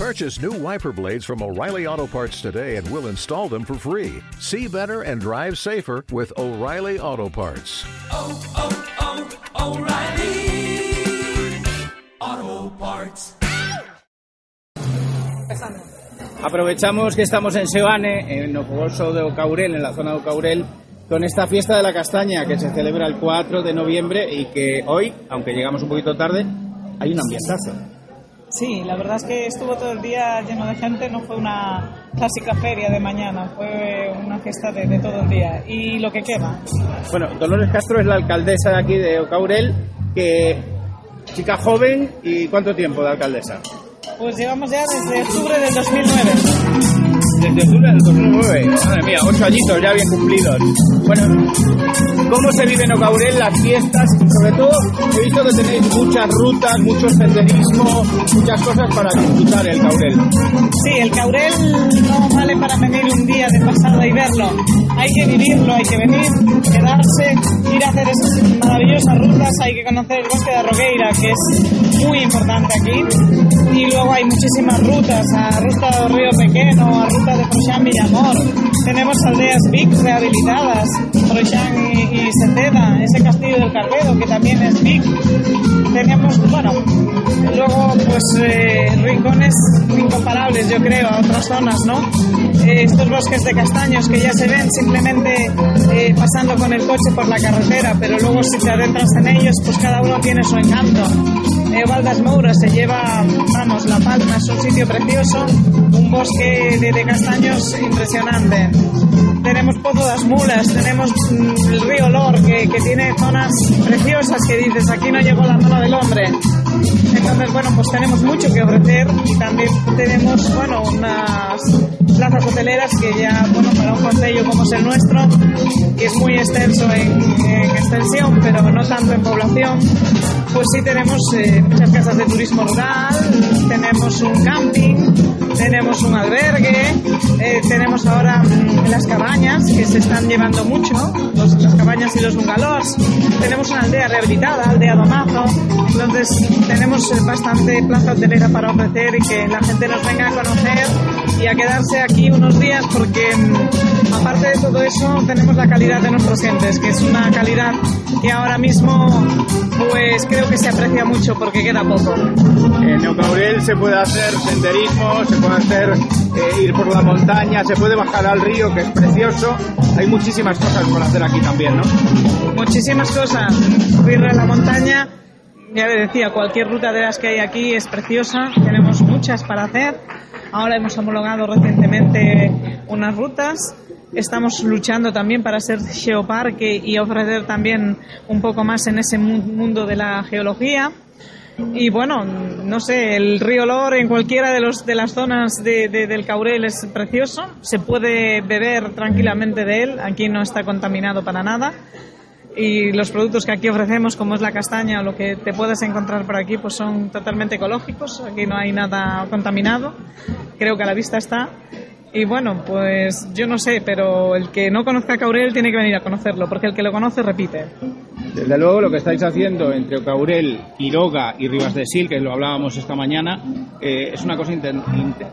Purchase new wiper blades from O'Reilly Auto Parts today and we'll install them for free. See better and drive safer with O'Reilly Auto Parts. oh, oh, O'Reilly Auto Parts. Aprovechamos que estamos en Seoane, en el fogoso de Ocaurel, en la zona de Ocaurel, con esta fiesta de la castaña que se celebra el 4 de noviembre y que hoy, aunque llegamos un poquito tarde, hay un ambientazo. Sí, la verdad es que estuvo todo el día lleno de gente, no fue una clásica feria de mañana, fue una fiesta de, de todo el día. Y lo que queda, Bueno, Dolores Castro es la alcaldesa de aquí de Ocaurel, que chica joven y ¿cuánto tiempo de alcaldesa? pues llevamos ya desde octubre del 2009. Desde octubre del 2009. Madre mía, ocho añitos ya bien cumplidos. Bueno, ¿cómo se vive en Ocaurel las fiestas? Sobre todo, he visto que tenéis muchas rutas, mucho senderismo, muchas cosas para disfrutar el Caurel. Sí, el Caurel no vale para venir un día de pasada y verlo. Hay que vivirlo, hay que venir, quedarse, ir a hacer esas maravillosas rutas. Hay que conocer el bosque de Rogueira, que es muy importante aquí. Y luego hay muchísimas rutas, a ruta del Río Pequeño, a ruta de Proxán Villamor. Tenemos aldeas VIC rehabilitadas, Proxán y, y Seteda, ese castillo del Carvedo, que también es VIC. Tenemos, bueno, luego pues eh, rincones incomparables, yo creo, a otras zonas, ¿no? Eh, estos bosques de castaños que ya se ven simplemente eh, pasando con el coche por la carretera, pero luego si te adentras en ellos, pues cada uno tiene su encanto. Eh, Valdas Moura se lleva, vamos, La Palma es un sitio precioso, un bosque de, de castaños impresionante. Tenemos Pozo das Mulas, tenemos mm, el río Lor, que, que tiene zonas preciosas que dices, aquí no llegó la mano del hombre. Entonces, bueno, pues tenemos mucho que ofrecer y también tenemos, bueno, unas plazas hoteleras que ya, bueno, para un concello como es el nuestro, que es muy extenso en, en extensión, pero no tanto en población, pues sí tenemos eh, muchas casas de turismo rural, tenemos un camping, tenemos un albergue, eh, tenemos ahora mm, las cabañas que se están llevando mucho, las cabañas y los bungalows, tenemos una aldea rehabilitada, aldea Domazo, entonces tenemos eh, bastante plaza hotelera para ofrecer y que la gente nos venga a conocer y a quedarse aquí unos días porque mm, de todo eso tenemos la calidad de nuestros gentes, que es una calidad que ahora mismo pues creo que se aprecia mucho porque queda poco. En Ocaurel se puede hacer senderismo, se puede hacer eh, ir por la montaña, se puede bajar al río, que es precioso. Hay muchísimas cosas por hacer aquí también, ¿no? muchísimas cosas. Subir a la montaña, ya le decía, cualquier ruta de las que hay aquí es preciosa, tenemos muchas para hacer. Ahora hemos homologado recientemente unas rutas. Estamos luchando también para ser geoparque y ofrecer también un poco más en ese mu- mundo de la geología. Y bueno, no sé, el río Lor en cualquiera de, los, de las zonas de- de- del Caurel es precioso. Se puede beber tranquilamente de él. Aquí no está contaminado para nada. Y los productos que aquí ofrecemos, como es la castaña o lo que te puedes encontrar por aquí, pues son totalmente ecológicos. Aquí no hay nada contaminado. Creo que a la vista está. Y bueno, pues yo no sé, pero el que no conozca Caurel tiene que venir a conocerlo, porque el que lo conoce repite. Desde luego lo que estáis haciendo entre Ocaurel, Quiroga y Rivas de Sil, que lo hablábamos esta mañana, eh, es una cosa,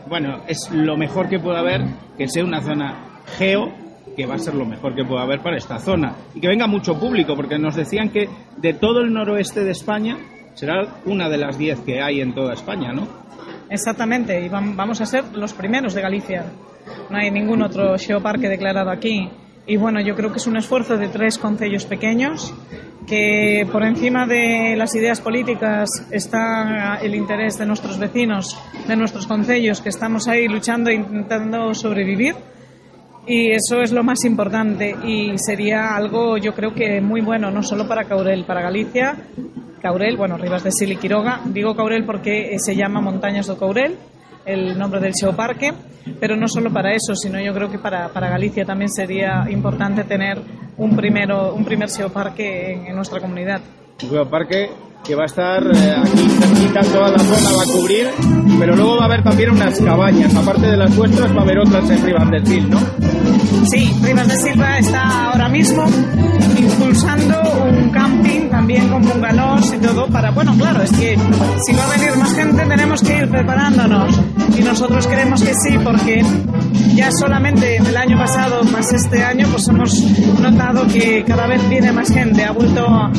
bueno, es lo mejor que puede haber que sea una zona geo, que va a ser lo mejor que puede haber para esta zona. Y que venga mucho público, porque nos decían que de todo el noroeste de España será una de las 10 que hay en toda España, ¿no? Exactamente, y vam- vamos a ser los primeros de Galicia. No hay ningún otro geoparque declarado aquí. Y bueno, yo creo que es un esfuerzo de tres concellos pequeños que por encima de las ideas políticas está el interés de nuestros vecinos, de nuestros concellos, que estamos ahí luchando e intentando sobrevivir. Y eso es lo más importante y sería algo yo creo que muy bueno, no solo para Caurel, para Galicia, Caurel, bueno, Rivas de Sil y Quiroga. Digo Caurel porque se llama Montañas do Caurel, el nombre del geoparque, pero no solo para eso, sino yo creo que para, para Galicia también sería importante tener un, primero, un primer geoparque en, en nuestra comunidad. Que va a estar eh, aquí cerquita, toda la zona va a cubrir pero luego va a haber también unas cabañas. Aparte de las vuestras, va a haber otras en Rivas del Sil, ¿no? Sí, Rivas de Silva está ahora mismo impulsando un camping también con bungalows y todo para, bueno, claro, es que si va a venir más gente tenemos que ir preparándonos y nosotros creemos que sí porque ya solamente el año pasado más este año pues hemos notado que cada vez viene más gente, ha vuelto a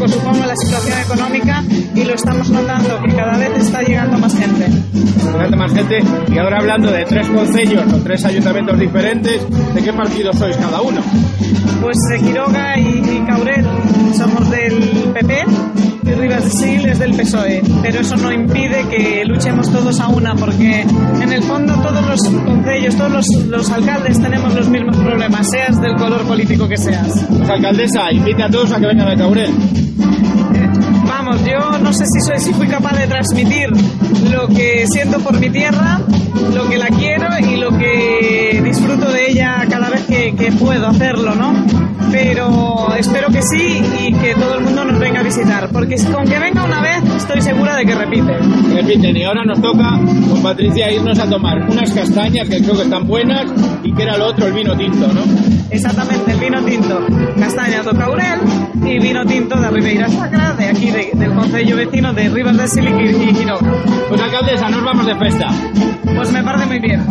poco, supongo, la situación económica y lo estamos notando que cada vez Llegando más gente y ahora hablando de tres concellos o tres ayuntamientos diferentes, ¿de qué partido sois cada uno? Pues de Quiroga y, Caurel somos del PP y Rivas de Sil es del PSOE, pero eso no impide que luchemos todos a una, porque en el fondo todos los concellos, todos los, los alcaldes tenemos los mismos problemas, seas del color político que seas. Pues alcaldesa, invite a todos a que vengan a Caurel. Vamos, yo no sé si soy si fui capaz de transmitir lo que siento por mi tierra, lo que la quiero y lo que disfruto de ella cada vez que, que puedo hacerlo, ¿no? Pero espero que sí y que todo el mundo nos venga a visitar, porque con que venga una vez estoy segura de que repite. Repiten, y ahora nos toca con Patricia irnos a tomar unas castañas que creo que están buenas y que era lo otro, el vino tinto, ¿no? Exactamente, el vino tinto, castaña do Caurel y vino tinto de Ribeira Sacra, de aquí de- del concello vecino de Rivas de Sil y y Quiroga. Pues alcaldesa, nos vamos de festa. Pues me parece muy bien.